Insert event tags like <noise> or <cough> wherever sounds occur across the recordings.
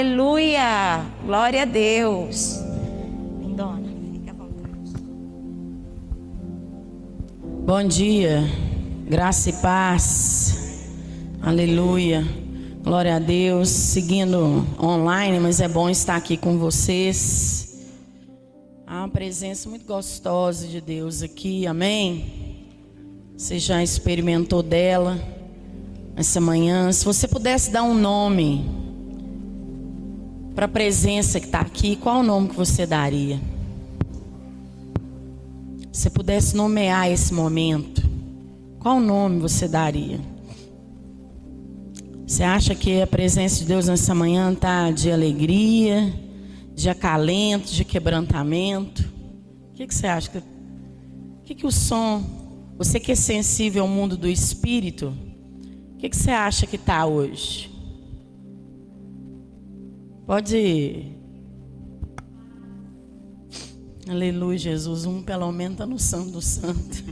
Aleluia! Glória a Deus. Lindona, fica à vontade. Bom dia, graça e paz. Aleluia. Glória a Deus. Seguindo online, mas é bom estar aqui com vocês. Há uma presença muito gostosa de Deus aqui, amém? Você já experimentou dela essa manhã? Se você pudesse dar um nome para a presença que está aqui, qual o nome que você daria? Se você pudesse nomear esse momento, qual nome você daria? Você acha que a presença de Deus nessa manhã está de alegria, de acalento, de quebrantamento? O que, que você acha? O que, que o som, você que é sensível ao mundo do espírito, o que, que você acha que está hoje? Pode. Aleluia, Jesus. Um pelo menos está no Santo do Santo.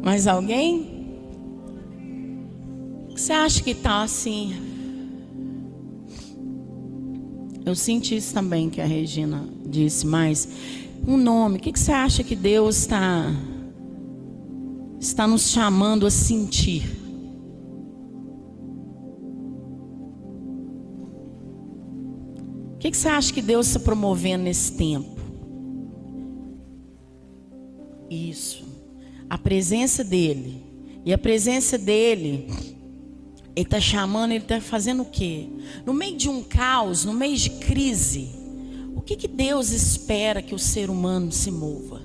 Mais alguém? Você acha que está assim? Eu senti isso também que a Regina disse, mas um nome, o que, que você acha que Deus está está nos chamando a sentir? Que, que você acha que Deus está promovendo nesse tempo? Isso, a presença dele. E a presença dele ele está chamando, ele está fazendo o quê? No meio de um caos, no meio de crise, o que, que Deus espera que o ser humano se mova?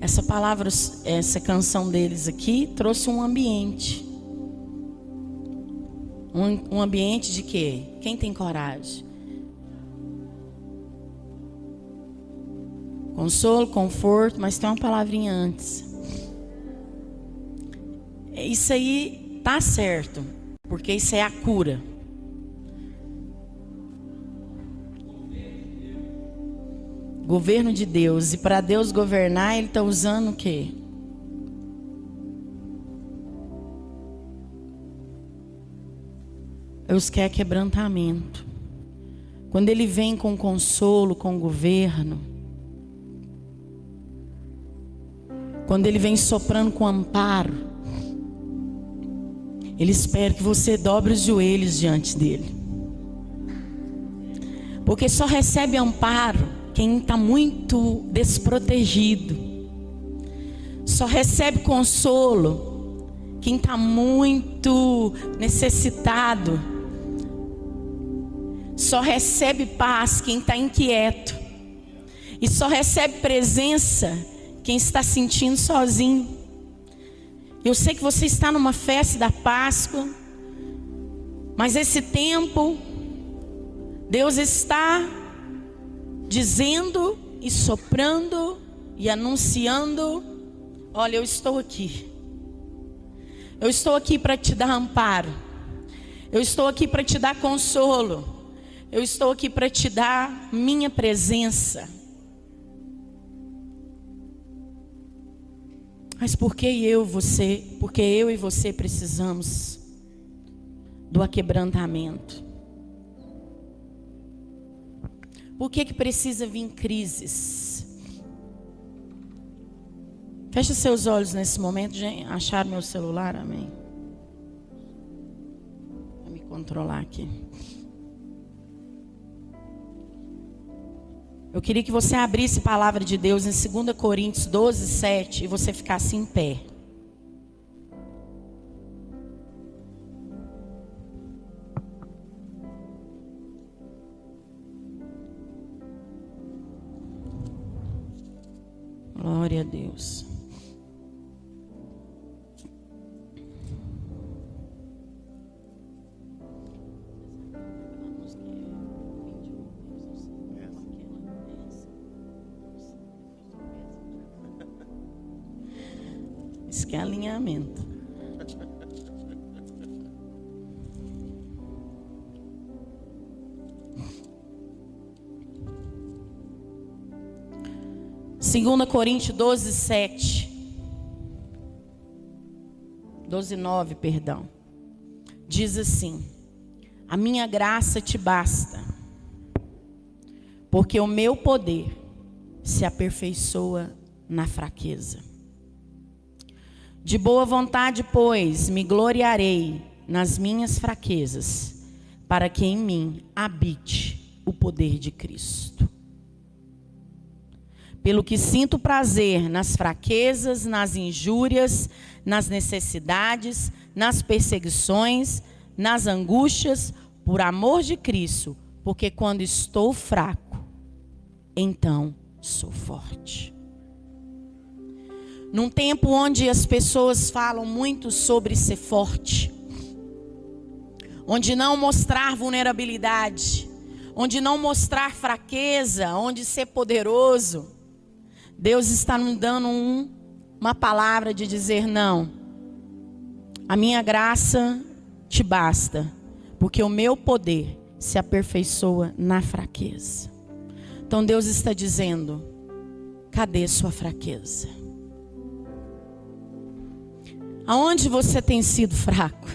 Essa palavra, essa canção deles aqui trouxe um ambiente. Um, um ambiente de quê? Quem tem coragem? Consolo, conforto, mas tem uma palavrinha antes. Isso aí tá certo, porque isso é a cura. Governo de Deus. E para Deus governar, Ele está usando o quê? Deus quer quebrantamento. Quando Ele vem com consolo, com governo, Quando Ele vem soprando com amparo, Ele espera que você dobre os joelhos diante dEle. Porque só recebe amparo quem está muito desprotegido. Só recebe consolo quem está muito necessitado. Só recebe paz quem está inquieto. E só recebe presença quem está sentindo sozinho. Eu sei que você está numa festa da Páscoa, mas esse tempo, Deus está dizendo e soprando e anunciando: olha, eu estou aqui. Eu estou aqui para te dar amparo. Eu estou aqui para te dar consolo. Eu estou aqui para te dar minha presença. Mas por que eu, você, porque eu e você precisamos do aquebrantamento? Por que que precisa vir crises? Feche seus olhos nesse momento, gente. Acharam meu celular, amém? Vou me controlar aqui. Eu queria que você abrisse a palavra de Deus em 2 Coríntios 12, 7 e você ficasse em pé. Glória a Deus. 2 Coríntios 12, 7. 12, 9, perdão. Diz assim: A minha graça te basta, porque o meu poder se aperfeiçoa na fraqueza. De boa vontade, pois, me gloriarei nas minhas fraquezas, para que em mim habite o poder de Cristo. Pelo que sinto prazer nas fraquezas, nas injúrias, nas necessidades, nas perseguições, nas angústias, por amor de Cristo, porque quando estou fraco, então sou forte. Num tempo onde as pessoas falam muito sobre ser forte, onde não mostrar vulnerabilidade, onde não mostrar fraqueza, onde ser poderoso, Deus está nos dando um, uma palavra de dizer: não, a minha graça te basta, porque o meu poder se aperfeiçoa na fraqueza. Então Deus está dizendo: cadê sua fraqueza? Aonde você tem sido fraco?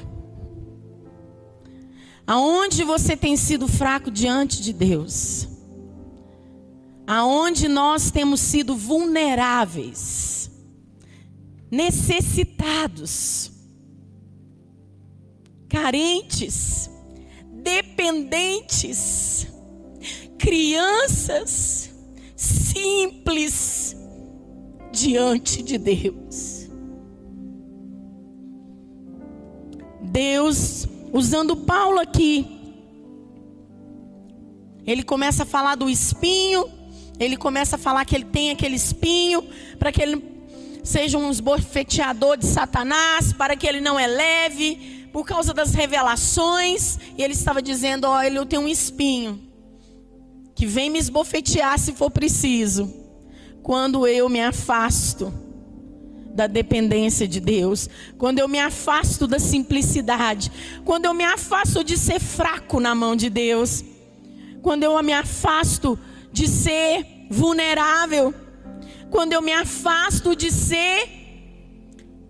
Aonde você tem sido fraco diante de Deus? Aonde nós temos sido vulneráveis, necessitados, carentes, dependentes, crianças simples diante de Deus. Deus, usando Paulo aqui, ele começa a falar do espinho, ele começa a falar que ele tem aquele espinho, para que ele seja um esbofeteador de Satanás, para que ele não é leve, por causa das revelações, e ele estava dizendo: Ó, oh, tem um espinho, que vem me esbofetear se for preciso, quando eu me afasto da dependência de Deus, quando eu me afasto da simplicidade, quando eu me afasto de ser fraco na mão de Deus, quando eu me afasto de ser vulnerável, quando eu me afasto de ser,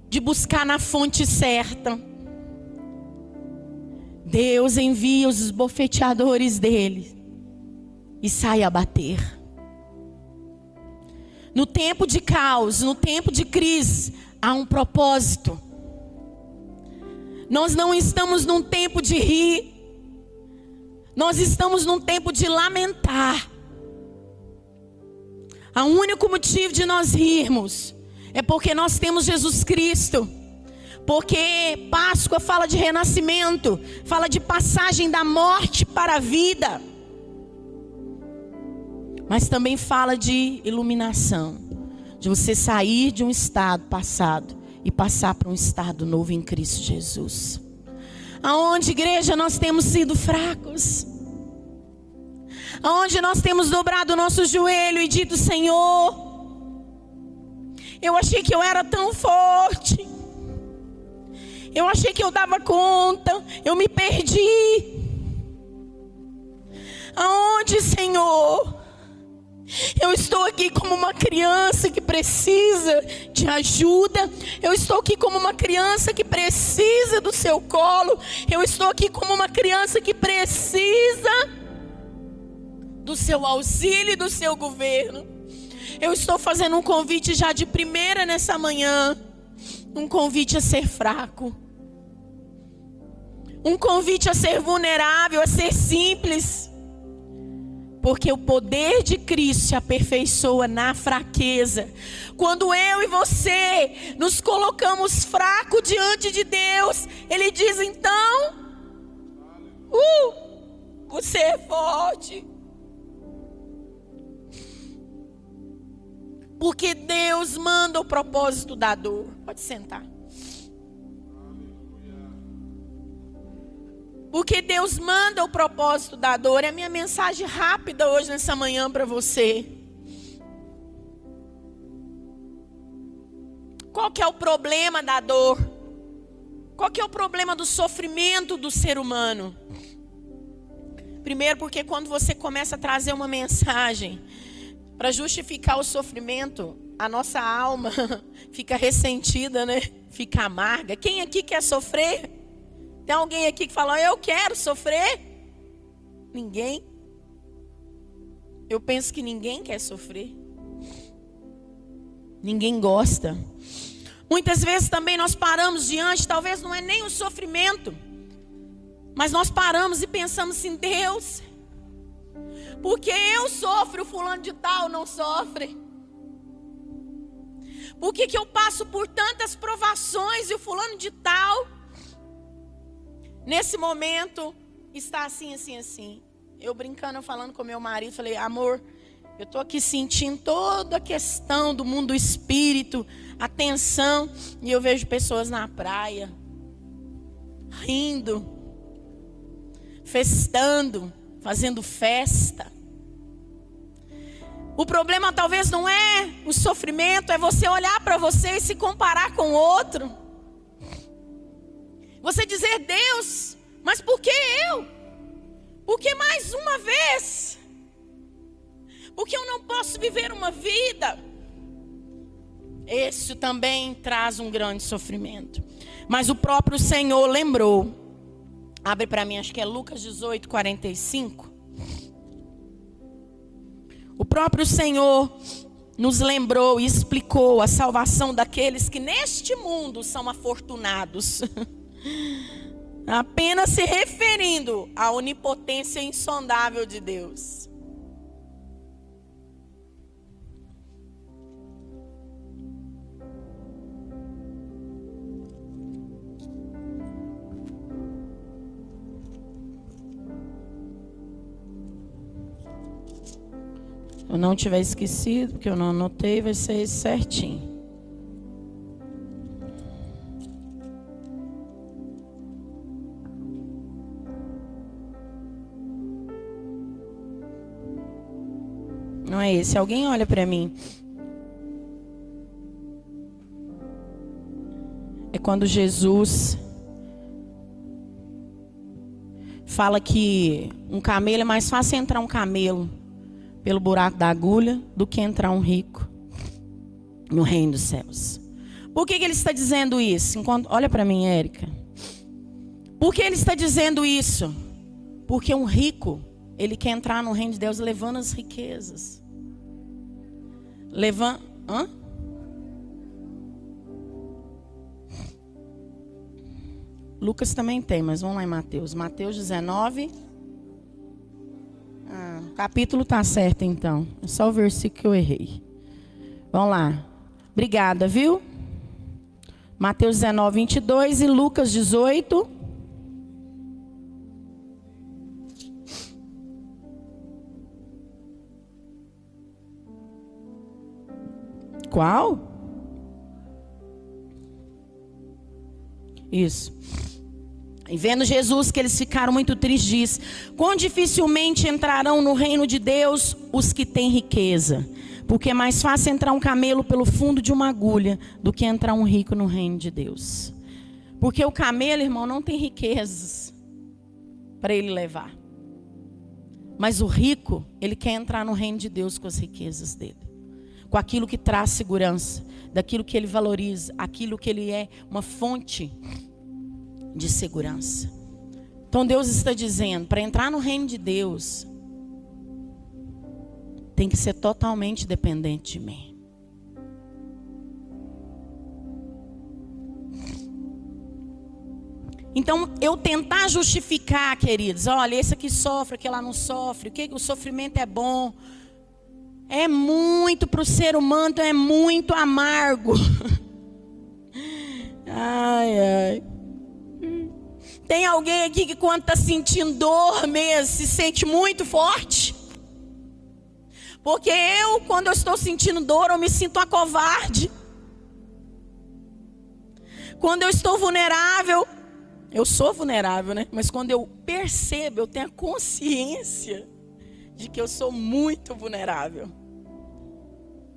de buscar na fonte certa. Deus envia os esbofeteadores dele e sai a bater. No tempo de caos, no tempo de crise, há um propósito. Nós não estamos num tempo de rir, nós estamos num tempo de lamentar. O único motivo de nós rirmos é porque nós temos Jesus Cristo. Porque Páscoa fala de renascimento, fala de passagem da morte para a vida mas também fala de iluminação, de você sair de um estado passado e passar para um estado novo em Cristo Jesus. Aonde, igreja, nós temos sido fracos. Aonde nós temos dobrado o nosso joelho e dito: Senhor, eu achei que eu era tão forte. Eu achei que eu dava conta. Eu me perdi. Aonde, Senhor? Eu estou aqui como uma criança que precisa de ajuda. Eu estou aqui como uma criança que precisa do seu colo. Eu estou aqui como uma criança que precisa do seu auxílio e do seu governo. Eu estou fazendo um convite já de primeira nessa manhã. Um convite a ser fraco. Um convite a ser vulnerável, a ser simples. Porque o poder de Cristo se aperfeiçoa na fraqueza. Quando eu e você nos colocamos fracos diante de Deus, Ele diz então: uh, você é forte. Porque Deus manda o propósito da dor. Pode sentar. Porque Deus manda o propósito da dor. É a minha mensagem rápida hoje, nessa manhã, para você. Qual que é o problema da dor? Qual que é o problema do sofrimento do ser humano? Primeiro, porque quando você começa a trazer uma mensagem para justificar o sofrimento, a nossa alma <laughs> fica ressentida, né? fica amarga. Quem aqui quer sofrer? Tem alguém aqui que fala, eu quero sofrer? Ninguém. Eu penso que ninguém quer sofrer. Ninguém gosta. Muitas vezes também nós paramos diante, talvez não é nem o sofrimento, mas nós paramos e pensamos assim: Deus, porque eu sofro, o fulano de tal não sofre. Por que, que eu passo por tantas provações e o fulano de tal, nesse momento, está assim, assim, assim? Eu brincando, falando com meu marido, falei, amor, eu estou aqui sentindo toda a questão do mundo do espírito, a tensão, e eu vejo pessoas na praia, rindo, festando, fazendo festa. O problema talvez não é o sofrimento, é você olhar para você e se comparar com outro. Você dizer, Deus, mas por que eu? Por que mais uma vez? Porque eu não posso viver uma vida. Isso também traz um grande sofrimento. Mas o próprio Senhor lembrou. Abre para mim, acho que é Lucas 18, 45. O próprio Senhor nos lembrou e explicou a salvação daqueles que neste mundo são afortunados. <laughs> Apenas se referindo à onipotência insondável de Deus. Eu não tiver esquecido, porque eu não anotei, vai ser certinho. Não é esse. Alguém olha para mim. É quando Jesus fala que um camelo é mais fácil entrar um camelo pelo buraco da agulha do que entrar um rico no reino dos céus. Por que, que ele está dizendo isso? Enquanto, olha para mim, Érica. Por que ele está dizendo isso? Porque um rico, ele quer entrar no reino de Deus levando as riquezas. Levando. Hã? Lucas também tem, mas vamos lá em Mateus. Mateus 19. Capítulo tá certo então. É só o versículo que eu errei. Vamos lá. Obrigada, viu? Mateus 19, 22 e Lucas 18. Qual? Isso. E vendo Jesus que eles ficaram muito tristes, diz: Quão dificilmente entrarão no reino de Deus os que têm riqueza. Porque é mais fácil entrar um camelo pelo fundo de uma agulha do que entrar um rico no reino de Deus. Porque o camelo, irmão, não tem riquezas para ele levar. Mas o rico, ele quer entrar no reino de Deus com as riquezas dele. Com aquilo que traz segurança, daquilo que ele valoriza, aquilo que ele é uma fonte de segurança. Então Deus está dizendo, para entrar no reino de Deus, tem que ser totalmente dependente de mim. Então, eu tentar justificar, queridos, olha, esse aqui sofre, aquele lá não sofre, o que o sofrimento é bom. É muito para o ser humano, é muito amargo. <laughs> ai, ai. Tem alguém aqui que quando está sentindo dor mesmo, se sente muito forte? Porque eu, quando eu estou sentindo dor, eu me sinto uma covarde. Quando eu estou vulnerável, eu sou vulnerável, né? Mas quando eu percebo, eu tenho a consciência de que eu sou muito vulnerável,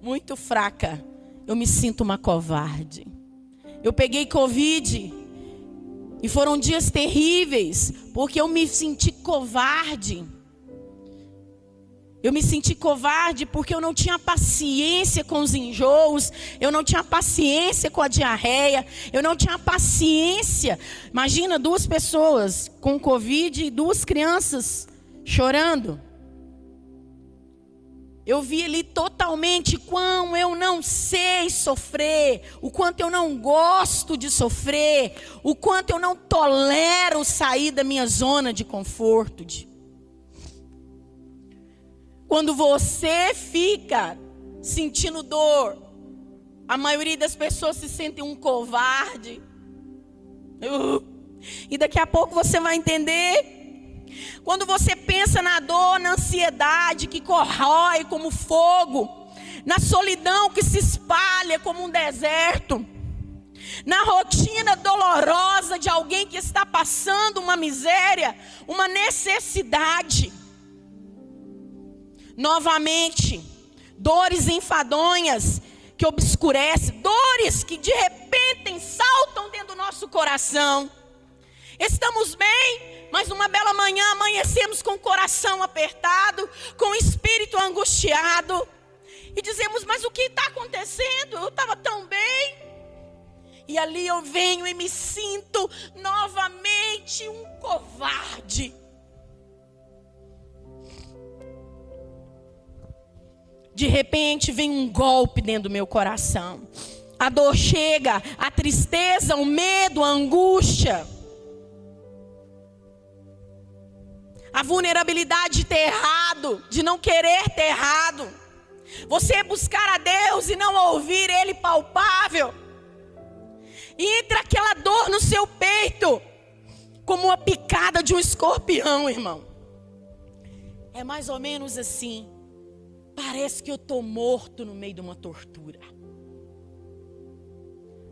muito fraca, eu me sinto uma covarde. Eu peguei Covid e foram dias terríveis, porque eu me senti covarde. Eu me senti covarde porque eu não tinha paciência com os enjoos, eu não tinha paciência com a diarreia, eu não tinha paciência. Imagina duas pessoas com Covid e duas crianças chorando. Eu vi ali totalmente quão eu não sei sofrer, o quanto eu não gosto de sofrer, o quanto eu não tolero sair da minha zona de conforto. De... Quando você fica sentindo dor, a maioria das pessoas se sentem um covarde. Uh, e daqui a pouco você vai entender quando você pensa na dor, na ansiedade que corrói como fogo, na solidão que se espalha como um deserto, na rotina dolorosa de alguém que está passando uma miséria, uma necessidade. Novamente, dores enfadonhas que obscurecem, dores que de repente saltam dentro do nosso coração. Estamos bem, mas uma bela manhã amanhecemos com o coração apertado, com o espírito angustiado. E dizemos: Mas o que está acontecendo? Eu estava tão bem. E ali eu venho e me sinto novamente um covarde. De repente vem um golpe dentro do meu coração. A dor chega, a tristeza, o medo, a angústia. A vulnerabilidade de ter errado, de não querer ter errado. Você buscar a Deus e não ouvir Ele palpável. E entra aquela dor no seu peito, como uma picada de um escorpião, irmão. É mais ou menos assim. Parece que eu estou morto no meio de uma tortura.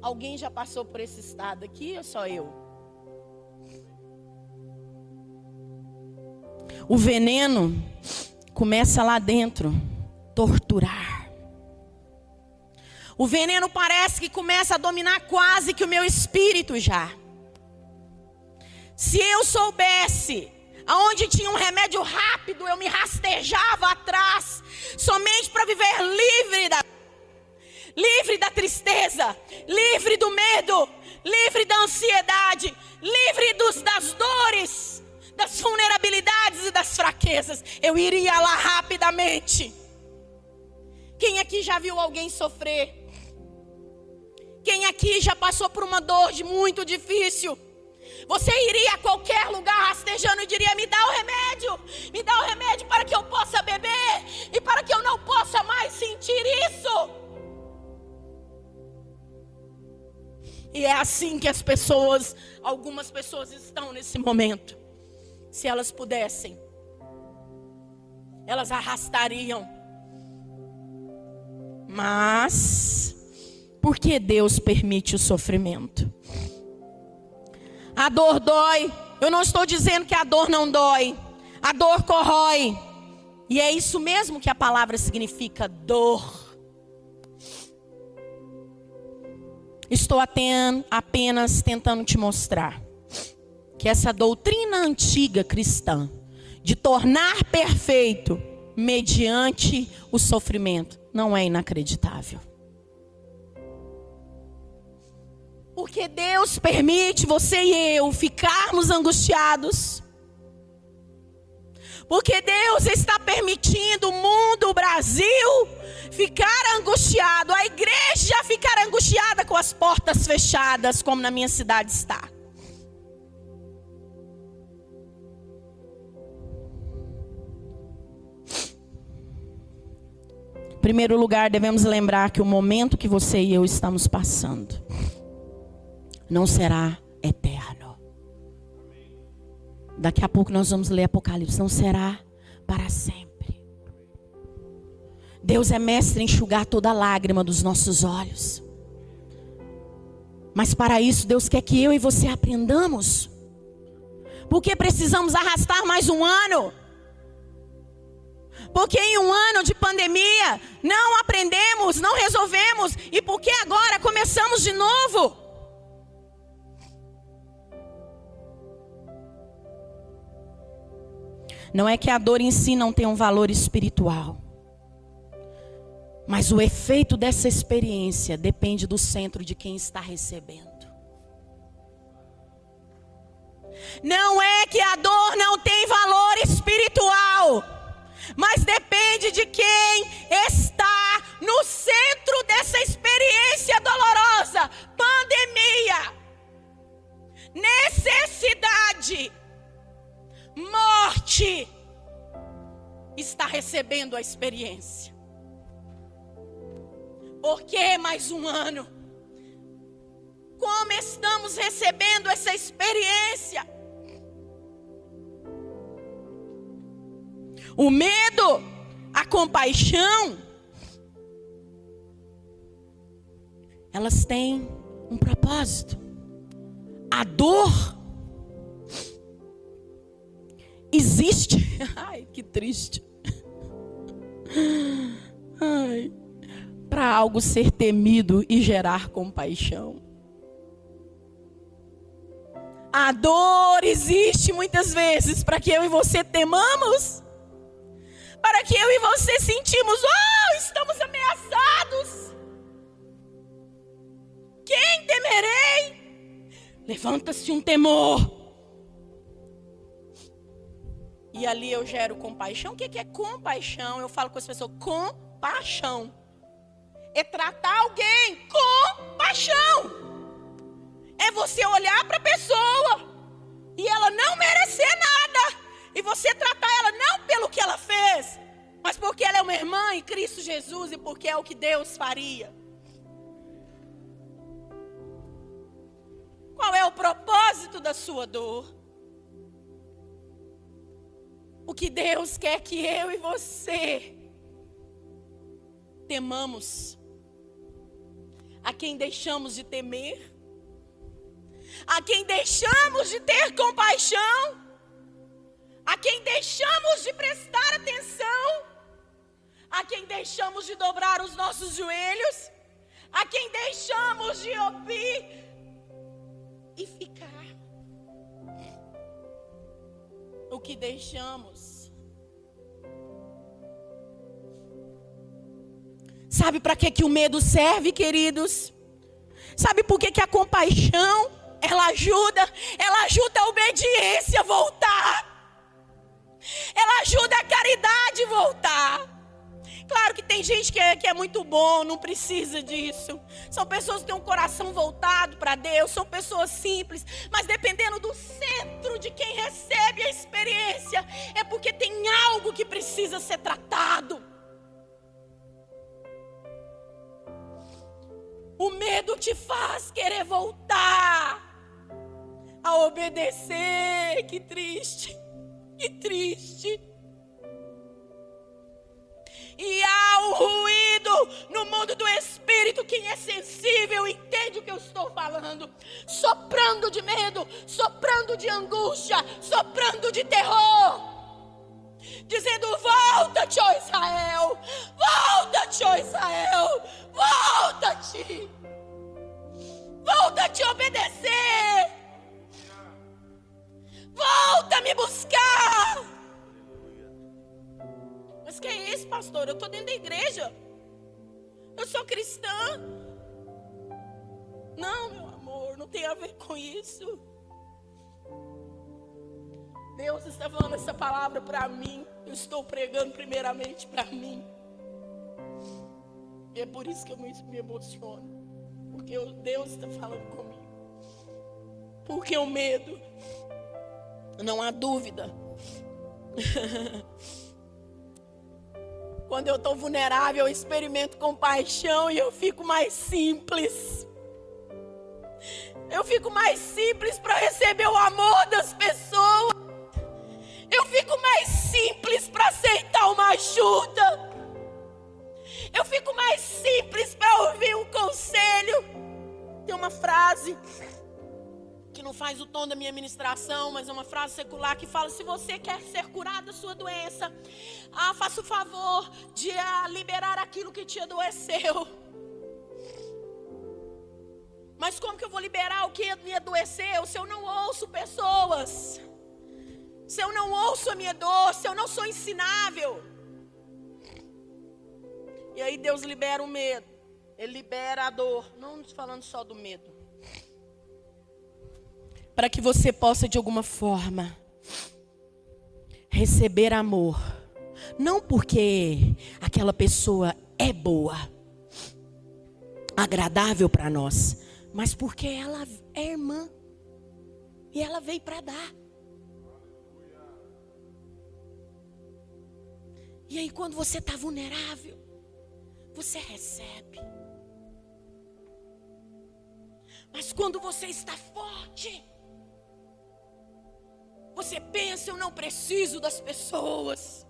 Alguém já passou por esse estado aqui ou só eu? O veneno começa lá dentro, torturar. O veneno parece que começa a dominar quase que o meu espírito já. Se eu soubesse aonde tinha um remédio rápido, eu me rastejava atrás, somente para viver livre da livre da tristeza, livre do medo, livre da ansiedade, livre dos, das dores das vulnerabilidades e das fraquezas, eu iria lá rapidamente. Quem aqui já viu alguém sofrer? Quem aqui já passou por uma dor de muito difícil? Você iria a qualquer lugar rastejando e diria: Me dá o remédio, me dá o remédio para que eu possa beber e para que eu não possa mais sentir isso. E é assim que as pessoas, algumas pessoas estão nesse momento se elas pudessem, elas arrastariam. Mas, por que Deus permite o sofrimento? A dor dói. Eu não estou dizendo que a dor não dói. A dor corrói. E é isso mesmo que a palavra significa: dor. Estou apenas tentando te mostrar que essa doutrina antiga cristã de tornar perfeito mediante o sofrimento não é inacreditável. Porque Deus permite você e eu ficarmos angustiados. Porque Deus está permitindo o mundo, o Brasil, ficar angustiado, a igreja ficar angustiada com as portas fechadas, como na minha cidade está. Primeiro lugar, devemos lembrar que o momento que você e eu estamos passando não será eterno. Daqui a pouco nós vamos ler Apocalipse, não será para sempre. Deus é mestre em enxugar toda lágrima dos nossos olhos. Mas para isso, Deus quer que eu e você aprendamos. Porque precisamos arrastar mais um ano. Porque em um ano de pandemia não aprendemos, não resolvemos, e porque agora começamos de novo. Não é que a dor em si não tem um valor espiritual. Mas o efeito dessa experiência depende do centro de quem está recebendo. Não é que a dor não tem valor espiritual, mas depende de quem está no centro dessa experiência dolorosa pandemia, necessidade, morte. Está recebendo a experiência. Por que mais um ano? Como estamos recebendo essa experiência? O medo, a compaixão, elas têm um propósito. A dor existe. <laughs> Ai, que triste. <laughs> Ai, para algo ser temido e gerar compaixão. A dor existe muitas vezes para que eu e você temamos para que eu e você sentimos, oh, estamos ameaçados. Quem temerei? Levanta-se um temor. E ali eu gero compaixão. O que é compaixão? Eu falo com as pessoas, compaixão. É tratar alguém com paixão. É você olhar para a pessoa e ela não merecer nada e você tratar ela não pelo que ela fez, mas porque ela é uma irmã em Cristo Jesus e porque é o que Deus faria. Qual é o propósito da sua dor? O que Deus quer que eu e você temamos. A quem deixamos de temer, a quem deixamos de ter compaixão, a quem deixamos de prestar atenção, a quem deixamos de dobrar os nossos joelhos, a quem deixamos de ouvir e ficar. O que deixamos. Sabe para que, que o medo serve, queridos? Sabe por que, que a compaixão ela ajuda? Ela ajuda a obediência a voltar. Ela ajuda a caridade voltar. Claro que tem gente que é, que é muito bom, não precisa disso. São pessoas que têm um coração voltado para Deus, são pessoas simples, mas dependendo do centro de quem recebe a experiência, é porque tem algo que precisa ser tratado. O medo te faz querer voltar a obedecer. Que triste. Que triste. E há um ruído no mundo do espírito. Quem é sensível entende o que eu estou falando. Soprando de medo, soprando de angústia, soprando de terror. Dizendo: Volta-te, ó Israel. Volta-te, ó Israel. Volta-te. Volta-te a obedecer. Volta me buscar. Mas que é isso, pastor? Eu estou dentro da igreja. Eu sou cristã. Não, meu amor, não tem a ver com isso. Deus está falando essa palavra para mim. Eu estou pregando primeiramente para mim. E é por isso que eu me emociono. Porque Deus está falando comigo. Porque o medo não há dúvida. Quando eu estou vulnerável, eu experimento compaixão e eu fico mais simples. Eu fico mais simples para receber o amor das pessoas. Eu fico mais simples para aceitar uma ajuda. Eu fico mais simples para ouvir um conselho. Tem uma frase que não faz o tom da minha ministração, mas é uma frase secular que fala: se você quer ser curado da sua doença, ah, faça o favor de ah, liberar aquilo que te adoeceu. Mas como que eu vou liberar o que me adoeceu se eu não ouço pessoas? Se eu não ouço a minha dor, se eu não sou ensinável. E aí Deus libera o medo. Ele libera a dor. Não falando só do medo. Para que você possa, de alguma forma, receber amor. Não porque aquela pessoa é boa, agradável para nós, mas porque ela é irmã. E ela veio para dar. E aí, quando você está vulnerável, você recebe. Mas quando você está forte, você pensa, eu não preciso das pessoas.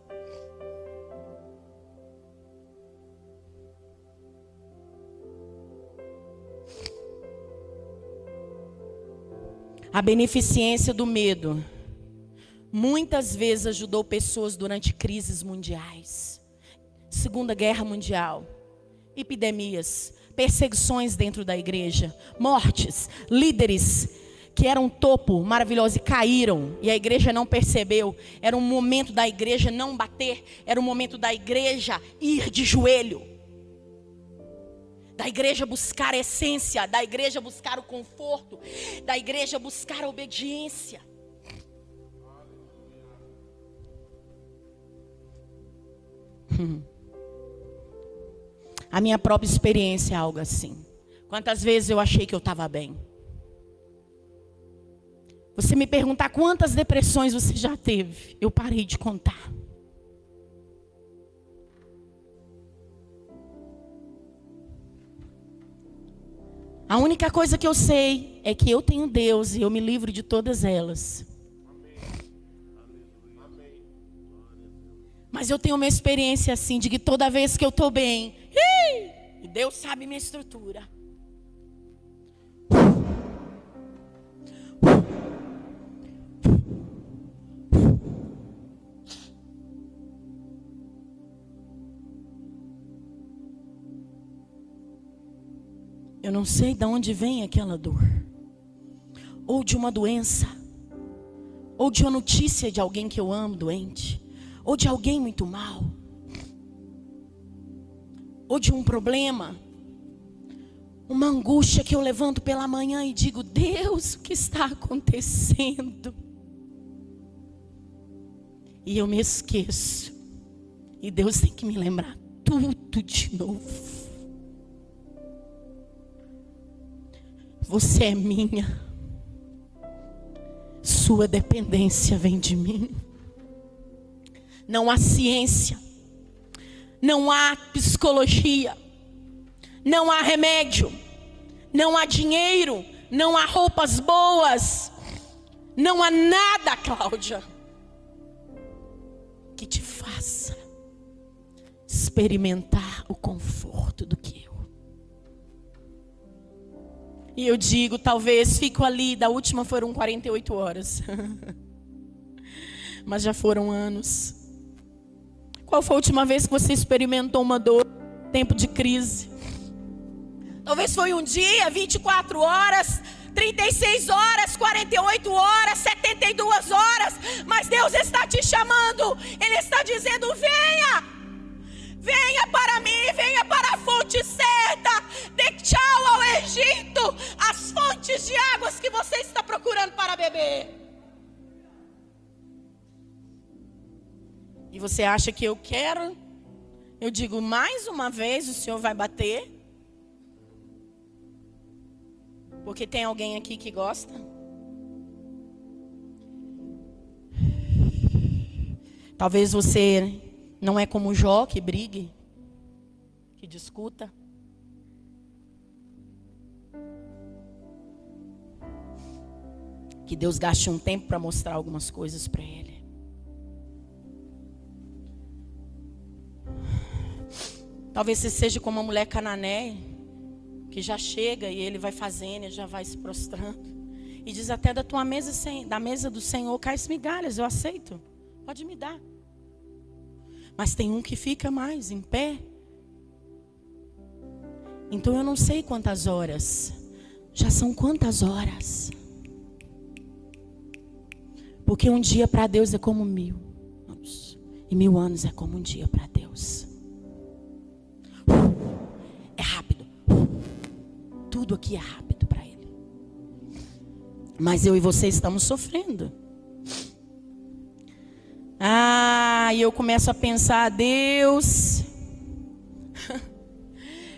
A beneficência do medo muitas vezes ajudou pessoas durante crises mundiais. Segunda Guerra Mundial, epidemias, perseguições dentro da igreja, mortes, líderes que eram topo maravilhoso e caíram e a igreja não percebeu. Era um momento da igreja não bater, era um momento da igreja ir de joelho da igreja buscar a essência, da igreja buscar o conforto, da igreja buscar a obediência. <laughs> A minha própria experiência é algo assim. Quantas vezes eu achei que eu estava bem? Você me perguntar quantas depressões você já teve, eu parei de contar. A única coisa que eu sei é que eu tenho Deus e eu me livro de todas elas. Mas eu tenho uma experiência assim, de que toda vez que eu estou bem, Deus sabe minha estrutura. Eu não sei de onde vem aquela dor. Ou de uma doença. Ou de uma notícia de alguém que eu amo doente. Ou de alguém muito mal. Ou de um problema. Uma angústia que eu levanto pela manhã e digo: Deus, o que está acontecendo? E eu me esqueço. E Deus tem que me lembrar tudo de novo. Você é minha. Sua dependência vem de mim. Não há ciência, não há psicologia, não há remédio, não há dinheiro, não há roupas boas, não há nada, Cláudia, que te faça experimentar o conforto e eu digo, talvez fico ali, da última foram 48 horas. <laughs> Mas já foram anos. Qual foi a última vez que você experimentou uma dor, tempo de crise? Talvez foi um dia, 24 horas, 36 horas, 48 horas, 72 horas, mas Deus está te chamando, Ele está dizendo: venha, Venha para mim, venha para a fonte certa. Dê tchau ao Egito, as fontes de águas que você está procurando para beber. E você acha que eu quero? Eu digo mais uma vez: o Senhor vai bater? Porque tem alguém aqui que gosta? Talvez você não é como Jó que brigue, que discuta. Que Deus gaste um tempo para mostrar algumas coisas para ele. Talvez você seja como uma mulher canané, que já chega e ele vai fazendo, e já vai se prostrando. E diz até da tua mesa, da mesa do Senhor, cai migalhas, eu aceito. Pode me dar. Mas tem um que fica mais em pé. Então eu não sei quantas horas. Já são quantas horas? Porque um dia para Deus é como mil anos. E mil anos é como um dia para Deus. É rápido. Tudo aqui é rápido para Ele. Mas eu e você estamos sofrendo. Ah, e eu começo a pensar, Deus. <laughs>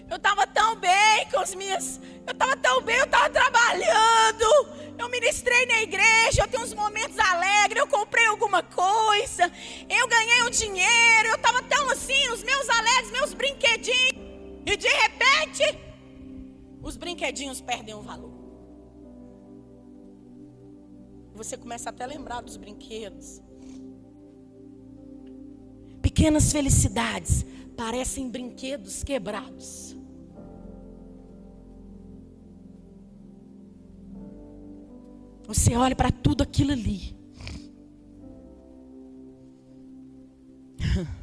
Eu estava tão bem com as minhas. Eu estava tão bem, eu estava trabalhando. Eu ministrei na igreja, eu tenho uns momentos alegres, eu comprei alguma coisa, eu ganhei um dinheiro, eu estava tão assim, os meus alegres, meus brinquedinhos. E de repente, os brinquedinhos perdem o valor. Você começa até a lembrar dos brinquedos. Pequenas felicidades parecem brinquedos quebrados. Você olha para tudo aquilo ali. <laughs>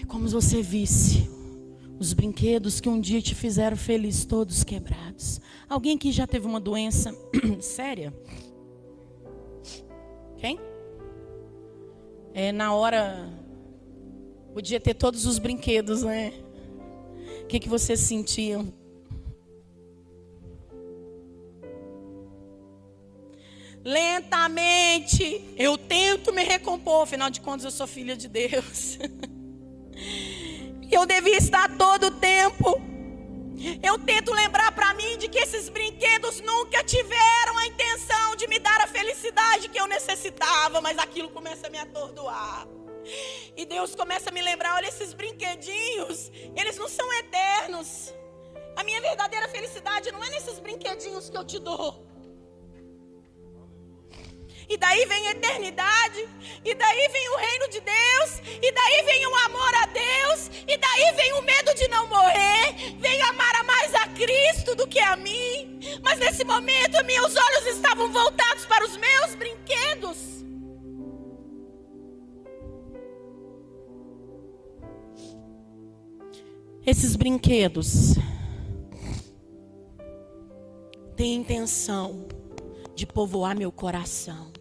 É como se você visse os brinquedos que um dia te fizeram feliz, todos quebrados. Alguém que já teve uma doença <clears throat> séria? Quem? É, na hora, podia ter todos os brinquedos, né? O que, que vocês sentiam? Lentamente, eu tento me recompor, afinal de contas, eu sou filha de Deus. <laughs> eu devia estar todo o tempo. Eu tento lembrar para mim de que esses brinquedos nunca tiveram a intenção de me dar a felicidade que eu necessitava, mas aquilo começa a me atordoar. E Deus começa a me lembrar: olha, esses brinquedinhos, eles não são eternos. A minha verdadeira felicidade não é nesses brinquedinhos que eu te dou. E daí vem a eternidade, e daí vem o reino de Deus, e daí vem o amor a Deus, e daí vem o medo de não morrer, vem amar mais a Cristo do que a mim. Mas nesse momento meus olhos estavam voltados para os meus brinquedos. Esses brinquedos têm intenção de povoar meu coração.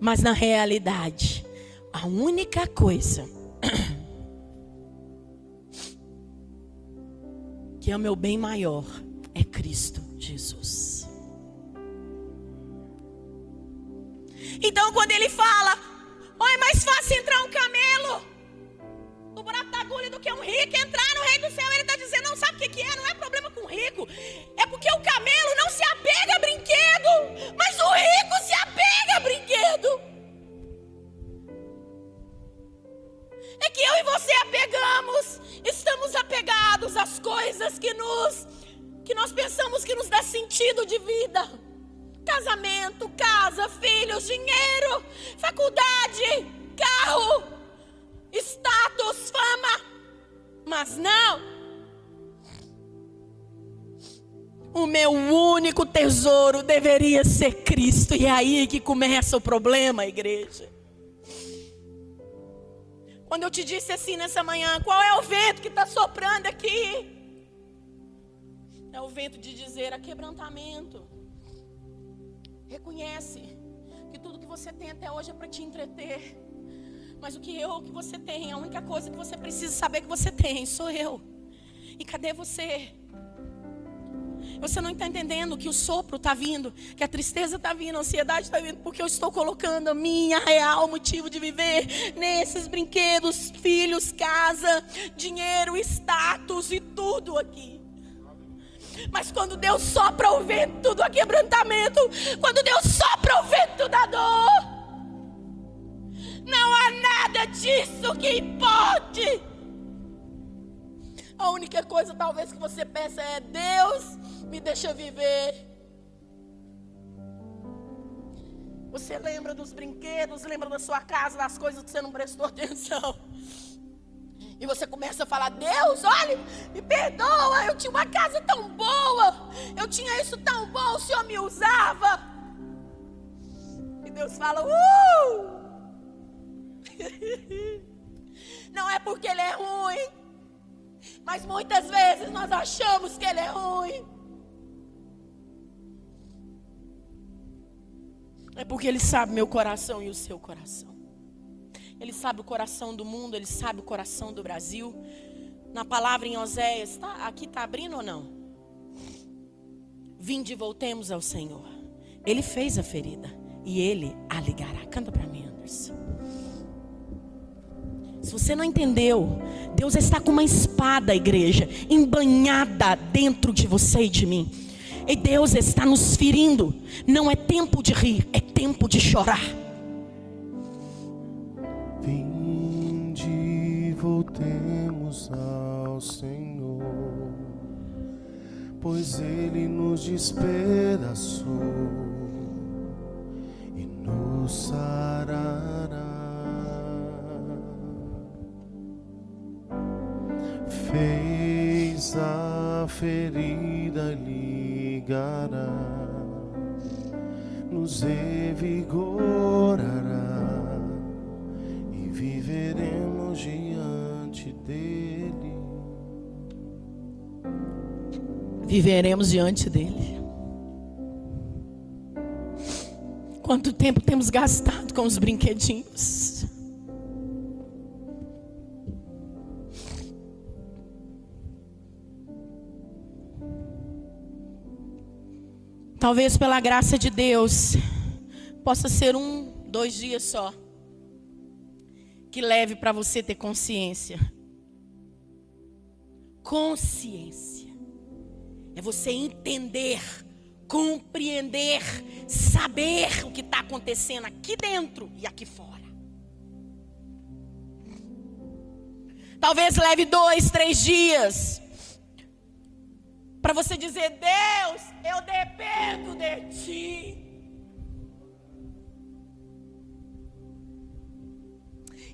Mas na realidade, a única coisa <clears throat> que é o meu bem maior é Cristo Jesus. Então, quando ele fala, oh, é mais fácil entrar um camelo no buraco da agulha do que um rico entrar no reino do céu, ele está dizendo, não sabe o que, é, não é problema com o rico, é porque o camelo não se apega a brinquedo, mas o rico brinquedo. É que eu e você apegamos, estamos apegados às coisas que nos que nós pensamos que nos dá sentido de vida. Casamento, casa, filhos, dinheiro, faculdade, carro, status, fama. Mas não. O meu único tesouro deveria ser Cristo. E é aí que começa o problema, igreja. Quando eu te disse assim nessa manhã, qual é o vento que está soprando aqui? É o vento de dizer a quebrantamento. Reconhece que tudo que você tem até hoje é para te entreter. Mas o que eu, o que você tem, a única coisa que você precisa saber que você tem, sou eu. E cadê você? Você não está entendendo que o sopro está vindo, que a tristeza está vindo, a ansiedade está vindo, porque eu estou colocando a minha real motivo de viver nesses brinquedos, filhos, casa, dinheiro, status e tudo aqui. Mas quando Deus sopra o vento do quebrantamento, quando Deus sopra o vento da dor, não há nada disso que pode. A única coisa talvez que você peça é Deus me deixa viver. Você lembra dos brinquedos, lembra da sua casa, das coisas que você não prestou <laughs> atenção. E você começa a falar: Deus, olha, me perdoa, eu tinha uma casa tão boa, eu tinha isso tão bom, o Senhor me usava. E Deus fala: Uh! <laughs> Não é porque Ele é ruim, mas muitas vezes nós achamos que Ele é ruim. É porque Ele sabe meu coração e o seu coração. Ele sabe o coração do mundo, Ele sabe o coração do Brasil. Na palavra em Oséias, tá, aqui está abrindo ou não? Vinde e voltemos ao Senhor. Ele fez a ferida e Ele a ligará. Canta para mim, Anderson. Se você não entendeu, Deus está com uma espada, igreja, embanhada dentro de você e de mim. E Deus está nos ferindo. Não é tempo de rir, é tempo de chorar. Vinde, voltemos ao Senhor, pois Ele nos despedaçou e nos sarará. Fez a ferida ligará, nos revigorará e viveremos diante dele. Viveremos diante dele. Quanto tempo temos gastado com os brinquedinhos? Talvez pela graça de Deus, possa ser um, dois dias só, que leve para você ter consciência. Consciência é você entender, compreender, saber o que está acontecendo aqui dentro e aqui fora. Talvez leve dois, três dias para você dizer: Deus, eu dependo de ti.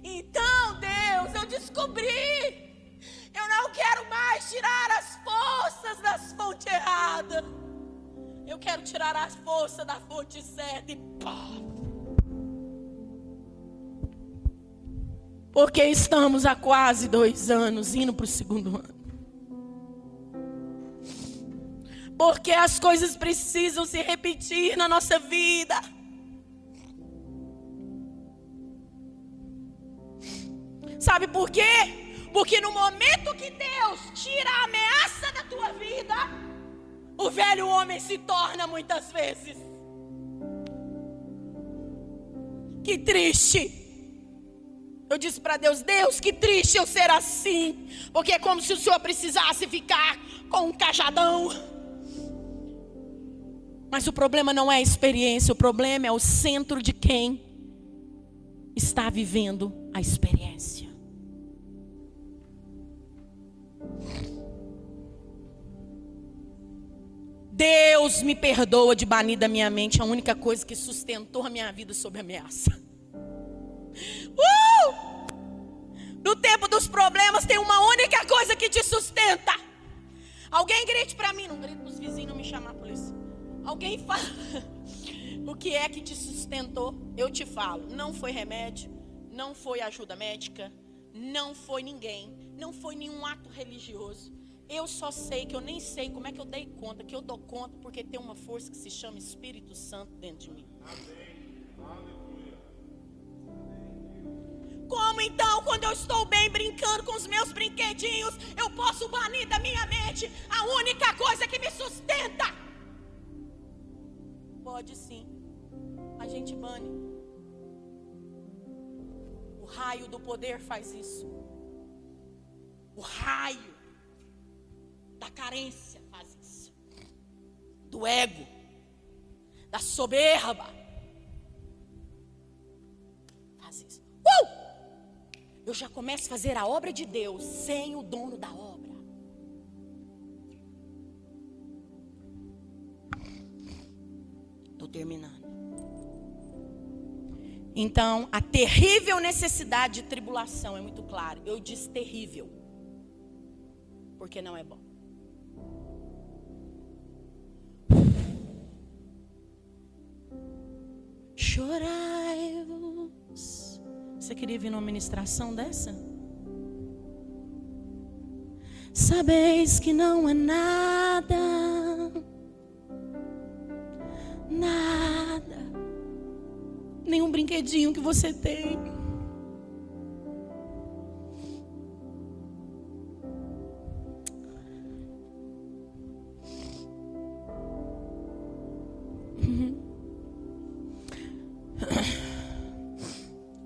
Então, Deus, eu descobri. Eu não quero mais tirar as forças das fontes erradas. Eu quero tirar as forças da fonte certa e pá. Porque estamos há quase dois anos indo para o segundo ano. Porque as coisas precisam se repetir na nossa vida. Sabe por quê? Porque no momento que Deus tira a ameaça da tua vida, o velho homem se torna muitas vezes. Que triste. Eu disse para Deus: Deus, que triste eu ser assim. Porque é como se o Senhor precisasse ficar com um cajadão. Mas o problema não é a experiência, o problema é o centro de quem está vivendo a experiência. Deus me perdoa de banir da minha mente a única coisa que sustentou a minha vida sob ameaça. Uh! No tempo dos problemas tem uma única coisa que te sustenta. Alguém grite para mim, não grite para os vizinhos não me chamar. Alguém fala <laughs> o que é que te sustentou? Eu te falo, não foi remédio, não foi ajuda médica, não foi ninguém, não foi nenhum ato religioso. Eu só sei que eu nem sei como é que eu dei conta, que eu dou conta porque tem uma força que se chama Espírito Santo dentro de mim. Como então, quando eu estou bem brincando com os meus brinquedinhos, eu posso banir da minha mente a única coisa que me sustenta? Pode sim. A gente bane. O raio do poder faz isso. O raio da carência faz isso. Do ego, da soberba. Faz isso. Uh! Eu já começo a fazer a obra de Deus sem o dono da obra. Terminando. Então, a terrível necessidade de tribulação é muito clara. Eu disse terrível, porque não é bom. Chorai-vos. Você queria vir numa ministração dessa? Sabeis que não é nada brinquedinho que você tem. <laughs>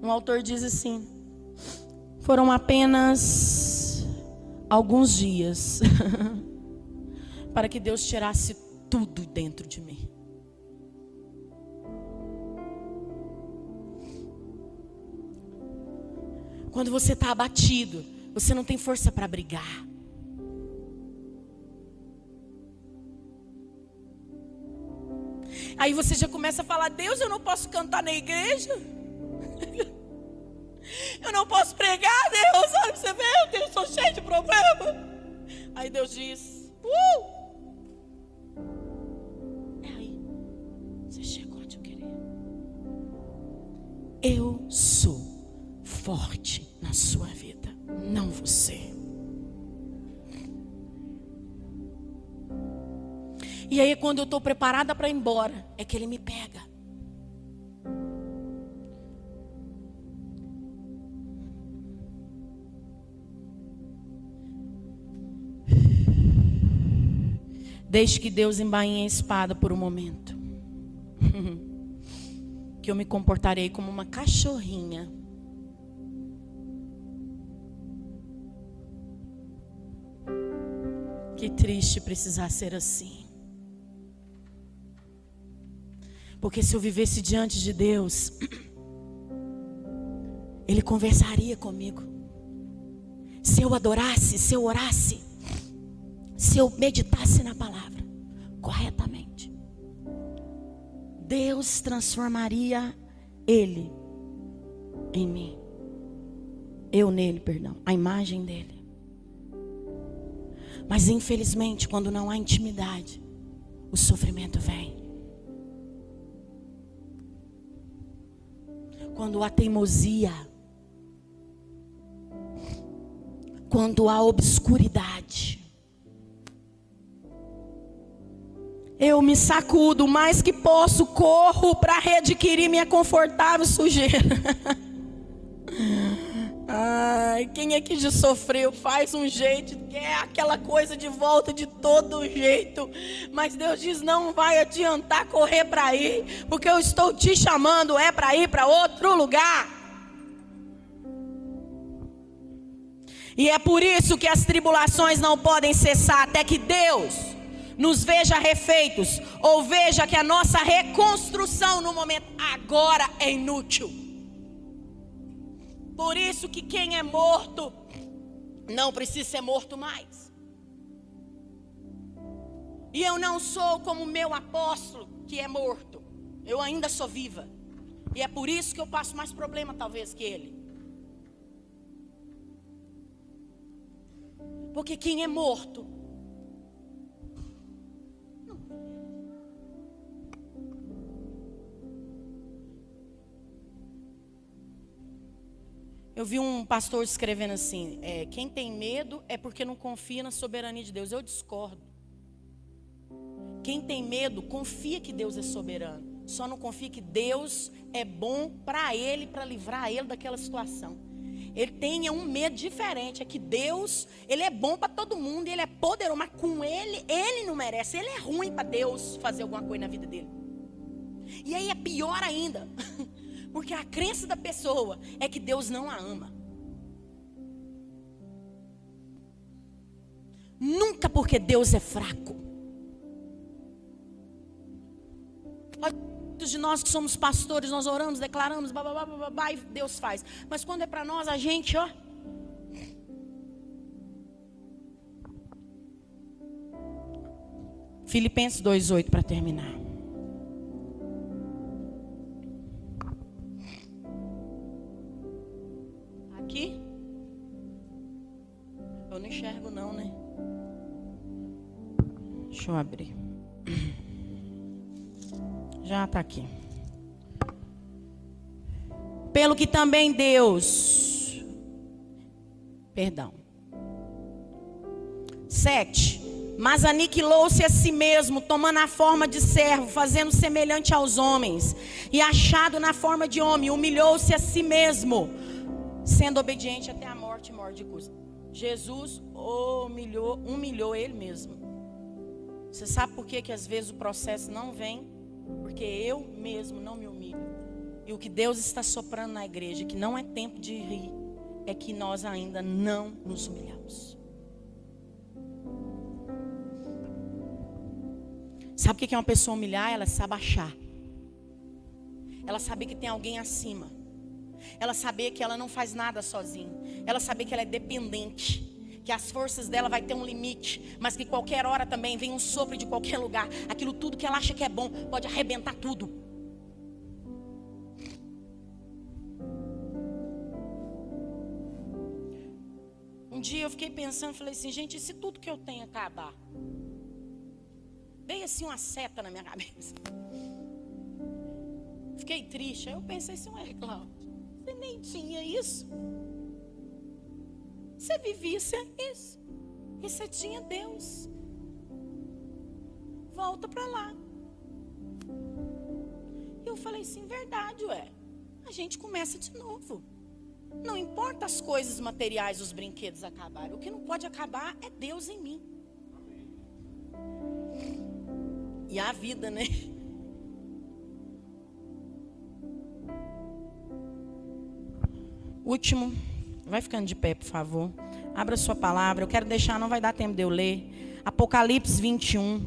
Um autor diz assim: foram apenas alguns dias <laughs> para que Deus tirasse tudo dentro de mim. Quando você está abatido, você não tem força para brigar. Aí você já começa a falar: Deus, eu não posso cantar na igreja. Eu não posso pregar, Deus. Olha, você vê, eu estou cheio de problema. Aí Deus diz: Uh! E aí, quando eu estou preparada para ir embora, é que ele me pega. Deixe que Deus embainhe a espada por um momento. <laughs> que eu me comportarei como uma cachorrinha. Que triste precisar ser assim. Porque se eu vivesse diante de Deus, <clears throat> Ele conversaria comigo. Se eu adorasse, se eu orasse, se eu meditasse na palavra corretamente, Deus transformaria Ele em mim. Eu nele, perdão, a imagem dele. Mas infelizmente, quando não há intimidade, o sofrimento vem. Quando há teimosia, quando há obscuridade, eu me sacudo mais que posso, corro para readquirir minha confortável sujeira. <laughs> Ai, quem é que já sofreu? Faz um jeito, quer aquela coisa de volta de todo jeito. Mas Deus diz: não vai adiantar correr para ir, porque eu estou te chamando, é para ir para outro lugar. E é por isso que as tribulações não podem cessar até que Deus nos veja refeitos, ou veja que a nossa reconstrução no momento agora é inútil. Por isso que quem é morto não precisa ser morto mais. E eu não sou como meu apóstolo que é morto. Eu ainda sou viva. E é por isso que eu passo mais problema talvez que ele. Porque quem é morto Eu vi um pastor escrevendo assim: é, quem tem medo é porque não confia na soberania de Deus. Eu discordo. Quem tem medo, confia que Deus é soberano. Só não confia que Deus é bom para ele, para livrar ele daquela situação. Ele tenha um medo diferente. É que Deus, ele é bom para todo mundo, ele é poderoso, mas com ele, ele não merece. Ele é ruim para Deus fazer alguma coisa na vida dele. E aí é pior ainda. <laughs> Porque a crença da pessoa é que Deus não a ama. Nunca porque Deus é fraco. Muitos de nós que somos pastores, nós oramos, declaramos, babá, babá, e Deus faz. Mas quando é para nós, a gente, ó. Filipenses 2,8 para terminar. Deixa eu abrir. Já está aqui. Pelo que também Deus. Perdão. Sete. mas aniquilou-se a si mesmo, tomando a forma de servo, fazendo semelhante aos homens, e achado na forma de homem, humilhou-se a si mesmo, sendo obediente até a morte e morte de cruz. Jesus humilhou, humilhou ele mesmo. Você sabe por que, que às vezes o processo não vem? Porque eu mesmo não me humilho. E o que Deus está soprando na igreja, que não é tempo de rir, é que nós ainda não nos humilhamos. Sabe o que é uma pessoa humilhar? Ela se abaixar. Ela saber que tem alguém acima. Ela saber que ela não faz nada sozinha. Ela saber que ela é dependente. Que as forças dela vai ter um limite. Mas que qualquer hora também vem um sopro de qualquer lugar. Aquilo tudo que ela acha que é bom pode arrebentar tudo. Um dia eu fiquei pensando, falei assim, gente, e se tudo que eu tenho acabar? Veio assim uma seta na minha <laughs> cabeça. Fiquei triste. Aí eu pensei assim, ué, Cláudio, tinha isso. Você vivia sem isso. E você tinha Deus. Volta para lá. Eu falei assim, verdade, ué. A gente começa de novo. Não importa as coisas materiais, os brinquedos acabarem. O que não pode acabar é Deus em mim. E a vida, né? Último, vai ficando de pé, por favor. Abra sua palavra. Eu quero deixar, não vai dar tempo de eu ler. Apocalipse 21.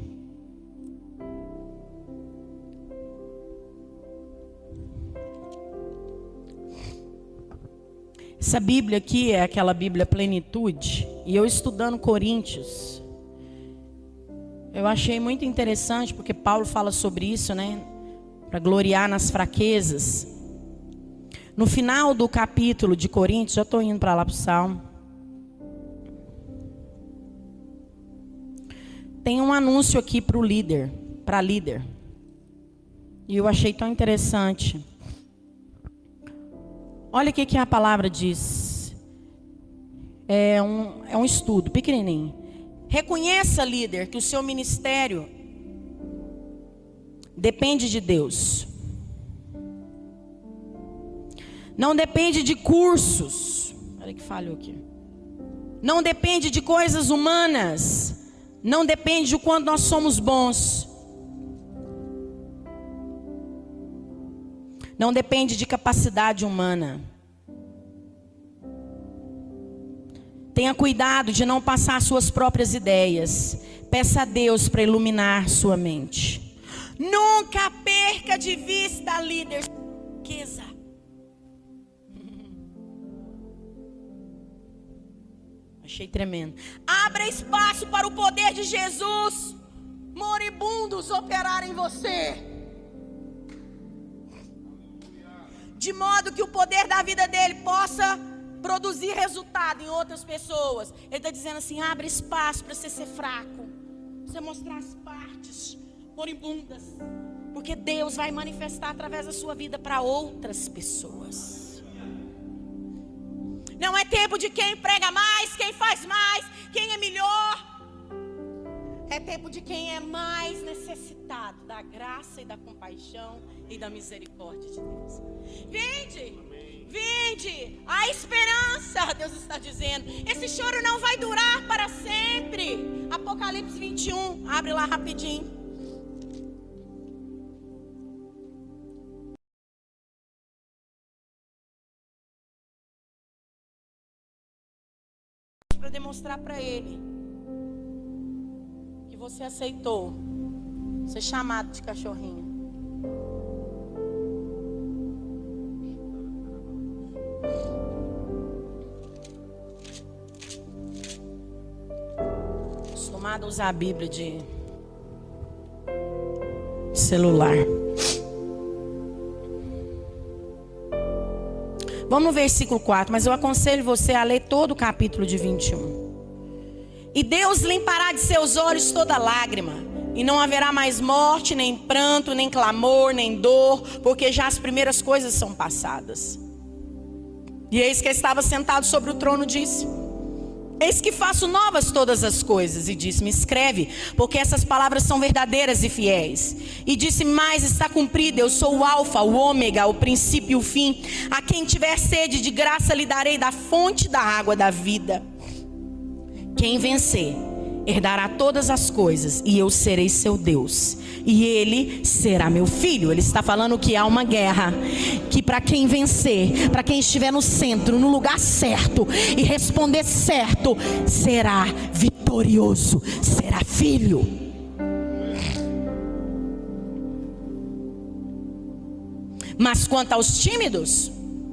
Essa Bíblia aqui é aquela Bíblia Plenitude. E eu estudando Coríntios. Eu achei muito interessante porque Paulo fala sobre isso, né? Para gloriar nas fraquezas. No final do capítulo de Coríntios, já estou indo para lá para o Salmo. Tem um anúncio aqui para o líder, para líder. E eu achei tão interessante. Olha o que, que a palavra diz. É um, é um estudo pequenininho. Reconheça, líder, que o seu ministério depende de Deus. Não depende de cursos. Olha que falhou aqui. Não depende de coisas humanas. Não depende de quanto nós somos bons. Não depende de capacidade humana. Tenha cuidado de não passar suas próprias ideias. Peça a Deus para iluminar sua mente. Nunca perca de vista a líder riqueza. Achei tremendo. Abra espaço para o poder de Jesus. Moribundos operar em você. De modo que o poder da vida dele possa produzir resultado em outras pessoas. Ele está dizendo assim: abre espaço para você ser fraco, você mostrar as partes moribundas, porque Deus vai manifestar através da sua vida para outras pessoas. Não é tempo de quem prega mais, quem faz mais, quem é melhor. É tempo de quem é mais necessitado da graça e da compaixão e da misericórdia de Deus. Vinde. Vinde, a esperança, Deus está dizendo. Esse choro não vai durar para sempre. Apocalipse 21, abre lá rapidinho. Para demonstrar para ele que você aceitou ser chamado de cachorrinho. Acostumado a usar a Bíblia de celular. Vamos no versículo 4, mas eu aconselho você a ler todo o capítulo de 21. E Deus limpará de seus olhos toda lágrima, e não haverá mais morte, nem pranto, nem clamor, nem dor, porque já as primeiras coisas são passadas. E eis que estava sentado sobre o trono disse: Eis que faço novas todas as coisas. E disse-me: Escreve, porque essas palavras são verdadeiras e fiéis. E disse: Mais está cumprida. Eu sou o Alfa, o Ômega, o princípio e o fim. A quem tiver sede de graça lhe darei da fonte da água da vida. Quem vencer herdará todas as coisas, e eu serei seu Deus, e ele será meu filho. Ele está falando que há uma guerra, que para quem vencer, para quem estiver no centro, no lugar certo e responder certo, será vitorioso, será filho. Mas quanto aos tímidos,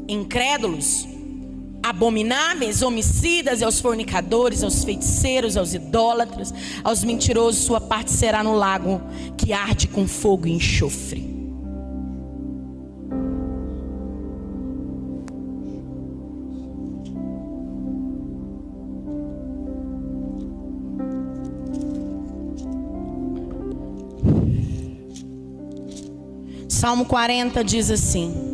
incrédulos, abomináveis, homicidas, aos fornicadores, aos feiticeiros, aos idólatras, aos mentirosos, sua parte será no lago que arde com fogo e enxofre. Salmo 40 diz assim: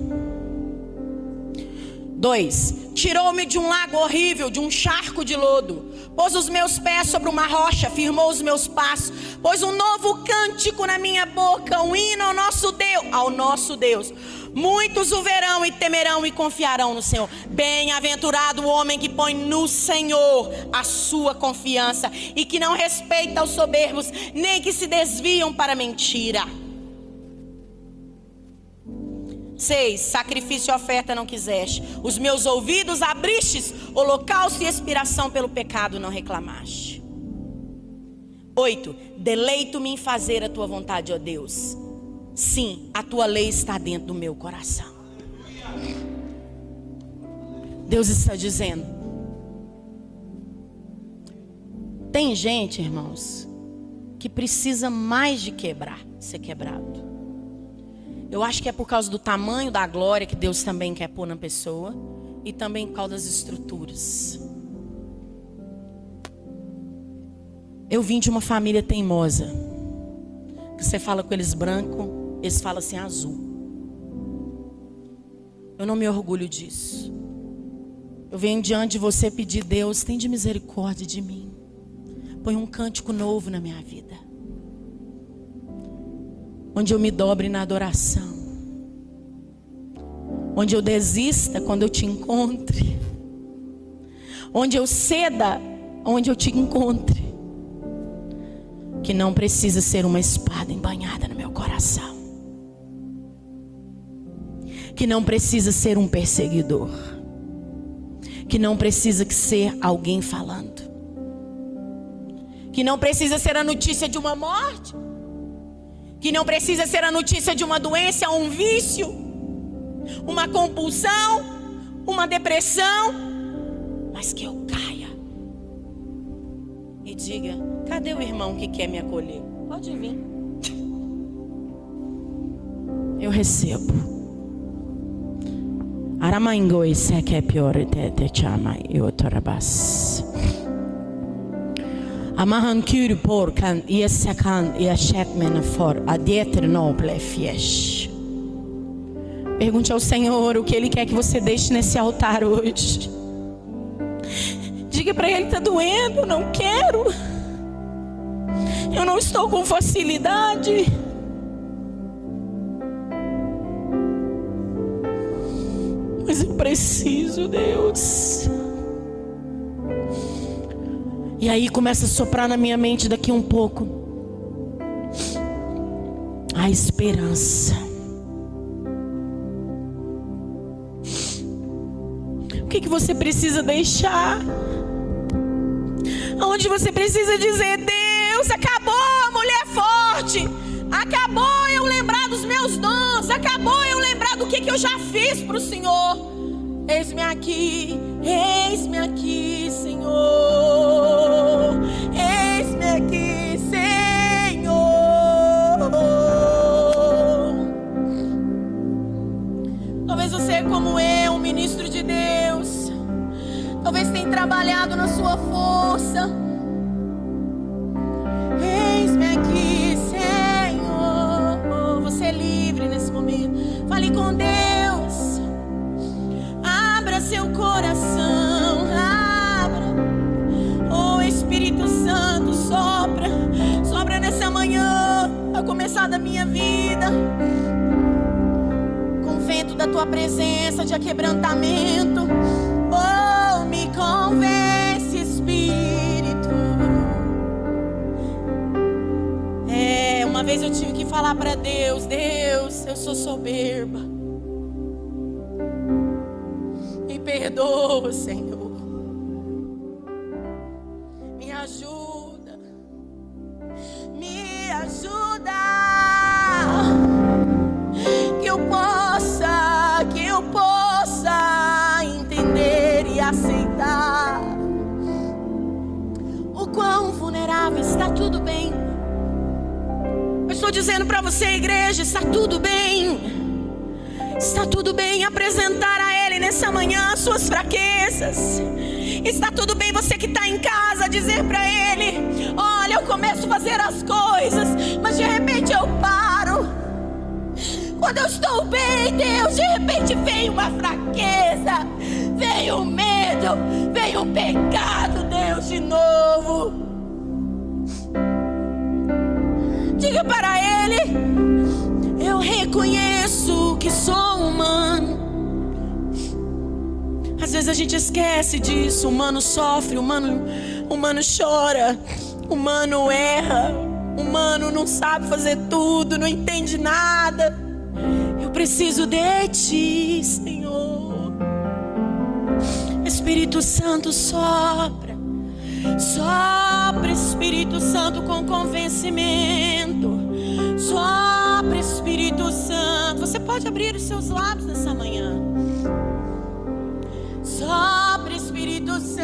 2: Tirou-me de um lago horrível, de um charco de lodo. Pôs os meus pés sobre uma rocha, firmou os meus passos. Pôs um novo cântico na minha boca, um hino ao nosso Deus, ao nosso Deus. Muitos o verão e temerão e confiarão no Senhor. Bem-aventurado o homem que põe no Senhor a sua confiança e que não respeita os soberbos, nem que se desviam para mentira. 6. Sacrifício e oferta não quiseste. Os meus ouvidos abristes, holocausto e expiração pelo pecado não reclamaste. 8. Deleito-me em fazer a tua vontade, ó Deus. Sim, a tua lei está dentro do meu coração. Deus está dizendo. Tem gente, irmãos, que precisa mais de quebrar, ser quebrado. Eu acho que é por causa do tamanho da glória que Deus também quer pôr na pessoa e também por causa das estruturas. Eu vim de uma família teimosa. Você fala com eles branco, eles falam assim azul. Eu não me orgulho disso. Eu venho diante de você pedir, Deus, tem de misericórdia de mim. Põe um cântico novo na minha vida onde eu me dobre na adoração, onde eu desista quando eu te encontre, onde eu ceda, onde eu te encontre, que não precisa ser uma espada embanhada no meu coração, que não precisa ser um perseguidor, que não precisa ser alguém falando, que não precisa ser a notícia de uma morte que não precisa ser a notícia de uma doença, um vício, uma compulsão, uma depressão, mas que eu caia e diga: cadê o irmão que quer me acolher? Pode vir. Eu recebo. Aramaingoi seke pior te te chama eu Amahan kyr por kan iesakan iachetmen for adieter noble fiesh. Pergunte ao Senhor o que Ele quer que você deixe nesse altar hoje. Diga para Ele: está doendo, não quero. Eu não estou com facilidade. Mas eu preciso, Deus. E aí começa a soprar na minha mente daqui um pouco a esperança. O que, que você precisa deixar? Onde você precisa dizer: Deus, acabou mulher forte. Acabou eu lembrar dos meus dons. Acabou eu lembrar do que, que eu já fiz para o Senhor. Eis-me aqui, eis-me aqui, Senhor. Eis-me aqui, você, igreja, está tudo bem. Está tudo bem apresentar a Ele nessa manhã as suas fraquezas. Está tudo bem você que está em casa dizer para Ele: Olha, eu começo a fazer as coisas, mas de repente eu paro. Quando eu estou bem, Deus, de repente vem uma fraqueza, vem um medo, vem um pecado, Deus, de novo. Diga para Ele: Eu reconheço que sou humano. Às vezes a gente esquece disso. O humano sofre, humano, o humano chora, o humano erra, o humano não sabe fazer tudo, não entende nada. Eu preciso de ti, Senhor. Espírito Santo sopra, sopra, Espírito Santo com convencimento. Sopra, Espírito Santo. Você pode abrir os seus lábios nessa manhã. Sopra, Espírito Santo,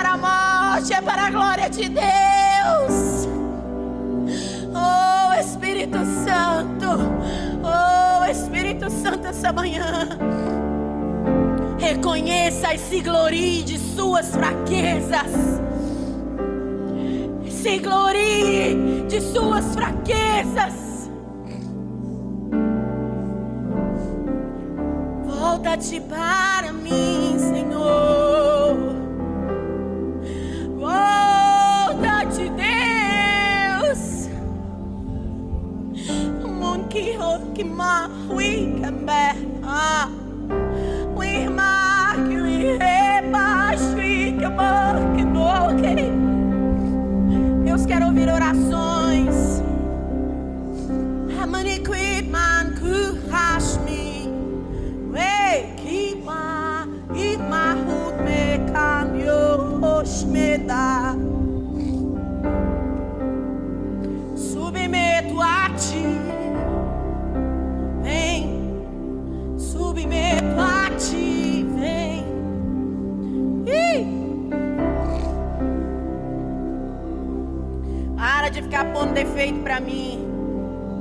para a morte, é para a glória de Deus. Oh Espírito Santo, oh Espírito Santo, essa manhã. Reconheça e se glorie de suas fraquezas. Se glorie de suas fraquezas. Volta-te para mim, Senhor. making my week and bad. Ah. Para ficar pondo defeito pra mim.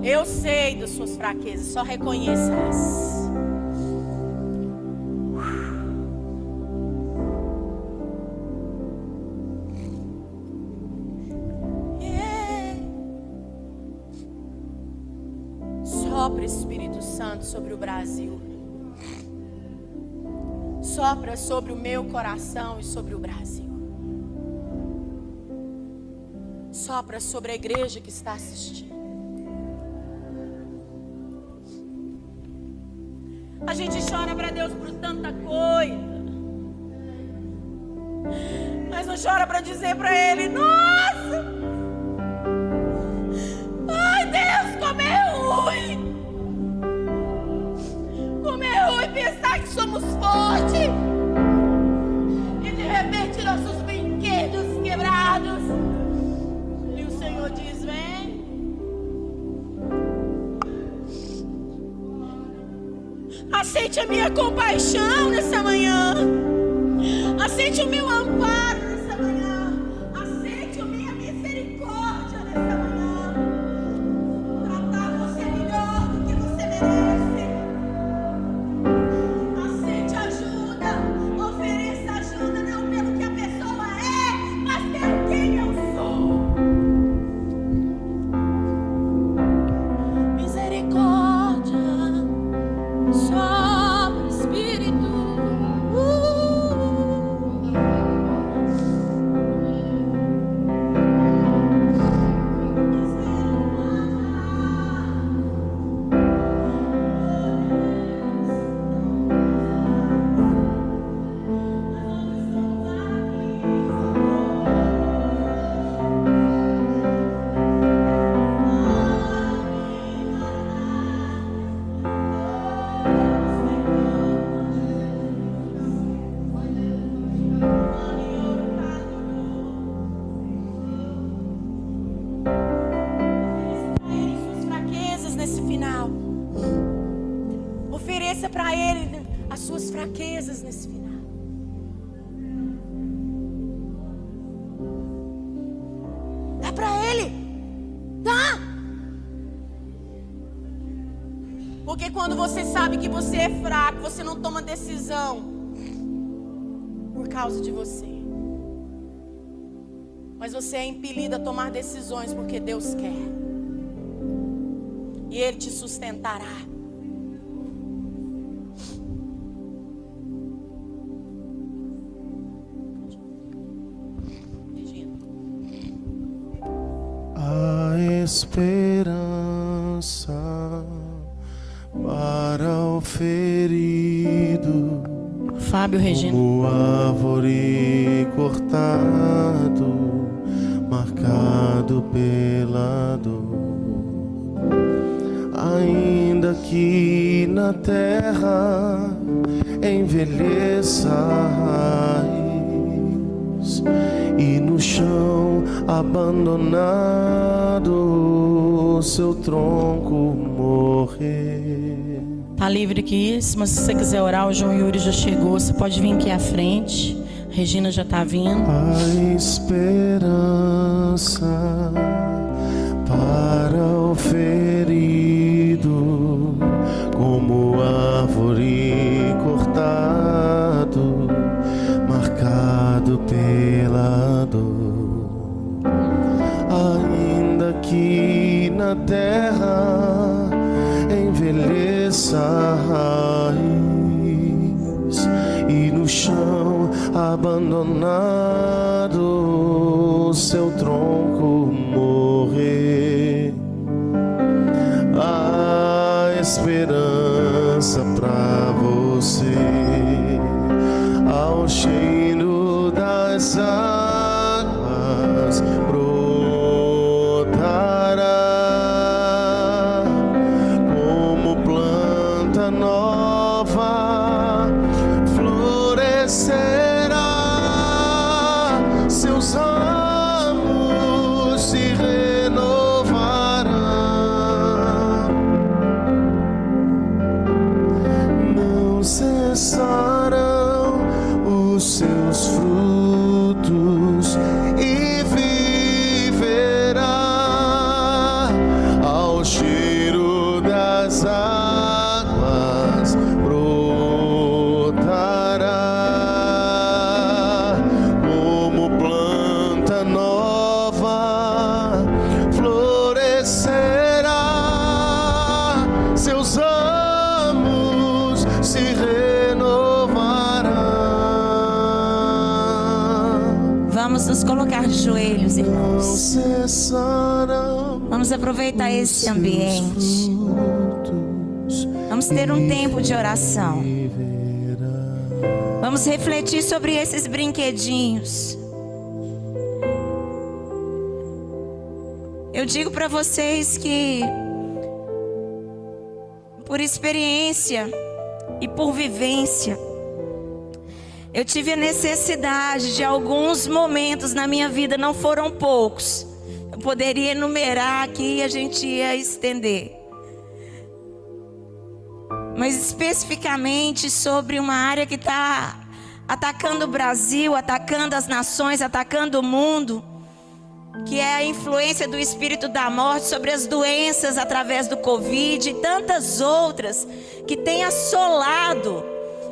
Eu sei das suas fraquezas, só reconheça-as. Sopra Espírito Santo sobre o Brasil. Sopra sobre o meu coração e sobre o Brasil. Sopra sobre a igreja que está assistindo. A gente chora para Deus por tanta coisa. Mas não chora para dizer para Ele: Nossa! Aceite a minha compaixão nessa manhã. Aceite o meu amparo Ofereça para Ele as suas fraquezas nesse final. Dá para Ele. Dá. Porque quando você sabe que você é fraco, você não toma decisão por causa de você. Mas você é impelido a tomar decisões porque Deus quer. E Ele te sustentará. Regina. A esperança para o ferido, Fábio Regina. o árvore cortado, terra envelheça a raiz e no chão abandonado seu tronco morrer. Tá livre aqui, mas se você quiser orar, o João Yuri já chegou. Você pode vir aqui à frente. A Regina já tá vindo. A esperança para terra envelheça a raiz e no chão abandonado seu ambiente. Vamos ter um tempo de oração. Vamos refletir sobre esses brinquedinhos. Eu digo para vocês que, por experiência e por vivência, eu tive a necessidade de alguns momentos na minha vida, não foram poucos. Poderia enumerar aqui e a gente ia estender. Mas especificamente sobre uma área que está atacando o Brasil, atacando as nações, atacando o mundo, que é a influência do espírito da morte sobre as doenças através do Covid e tantas outras que tem assolado.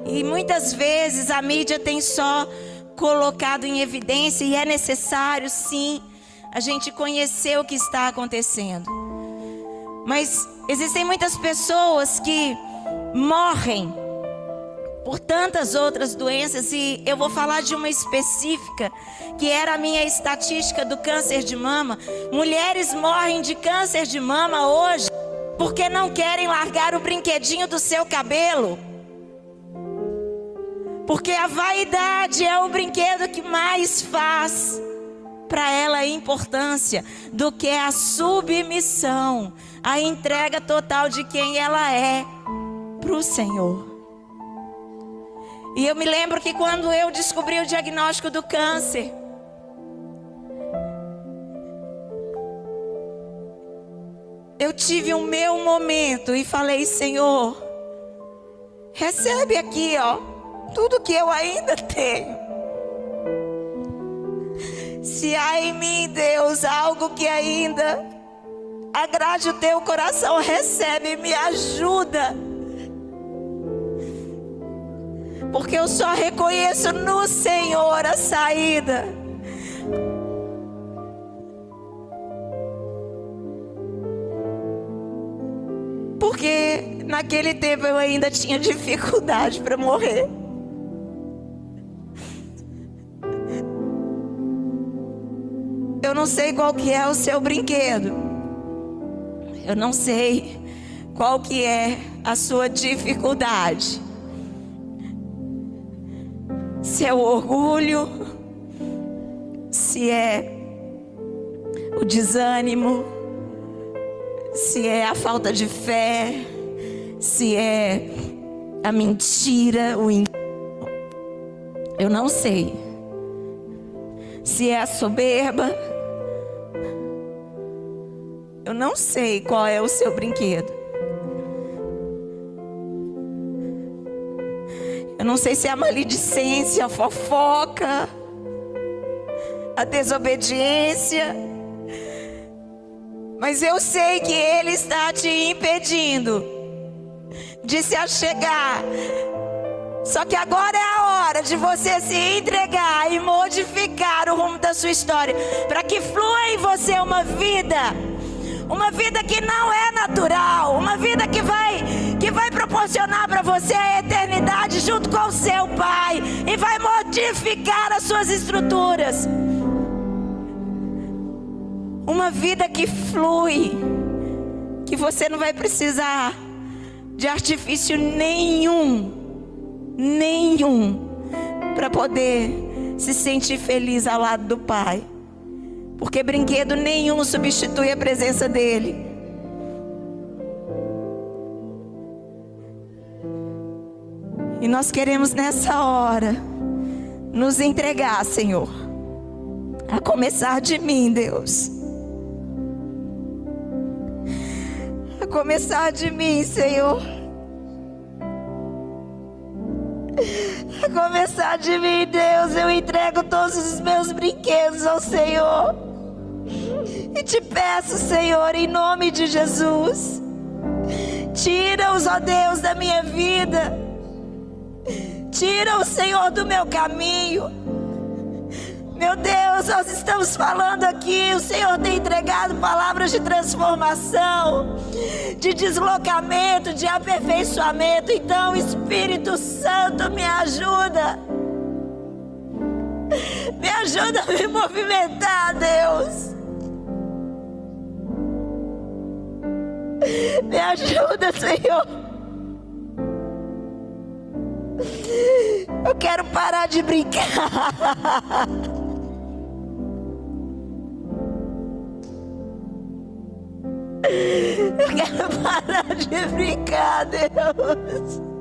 E muitas vezes a mídia tem só colocado em evidência e é necessário sim a gente conhecer o que está acontecendo. Mas existem muitas pessoas que morrem por tantas outras doenças e eu vou falar de uma específica que era a minha estatística do câncer de mama. Mulheres morrem de câncer de mama hoje porque não querem largar o brinquedinho do seu cabelo. Porque a vaidade é o brinquedo que mais faz para ela importância do que a submissão, a entrega total de quem ela é para o Senhor. E eu me lembro que quando eu descobri o diagnóstico do câncer, eu tive o meu momento e falei: Senhor, Recebe aqui, ó, tudo que eu ainda <laughs> tenho. Se há em mim, Deus, algo que ainda agrade o teu coração, recebe, me ajuda. Porque eu só reconheço no Senhor a saída. Porque naquele tempo eu ainda tinha dificuldade para morrer. Eu não sei qual que é o seu brinquedo. Eu não sei qual que é a sua dificuldade. Se é o orgulho, se é o desânimo, se é a falta de fé, se é a mentira, o. Eu não sei. Se é a soberba. Eu não sei qual é o seu brinquedo. Eu não sei se é a maledicência, a fofoca, a desobediência. Mas eu sei que Ele está te impedindo de se achegar. Só que agora é a hora de você se entregar e modificar o rumo da sua história, para que flua em você uma vida, uma vida que não é natural, uma vida que vai que vai proporcionar para você a eternidade junto com o seu Pai. E vai modificar as suas estruturas. Uma vida que flui, que você não vai precisar de artifício nenhum, nenhum, para poder se sentir feliz ao lado do Pai. Porque brinquedo nenhum substitui a presença dele. E nós queremos nessa hora nos entregar, Senhor. A começar de mim, Deus. A começar de mim, Senhor. A começar de mim, Deus, eu entrego todos os meus brinquedos ao Senhor. E te peço, Senhor, em nome de Jesus, tira-os, ó Deus, da minha vida. Tira o Senhor do meu caminho. Meu Deus, nós estamos falando aqui. O Senhor tem entregado palavras de transformação, de deslocamento, de aperfeiçoamento. Então, Espírito Santo, me ajuda. Me ajuda a me movimentar, Deus. Me ajuda, Senhor. Eu quero parar de brincar. Eu quero parar de brincar, Deus.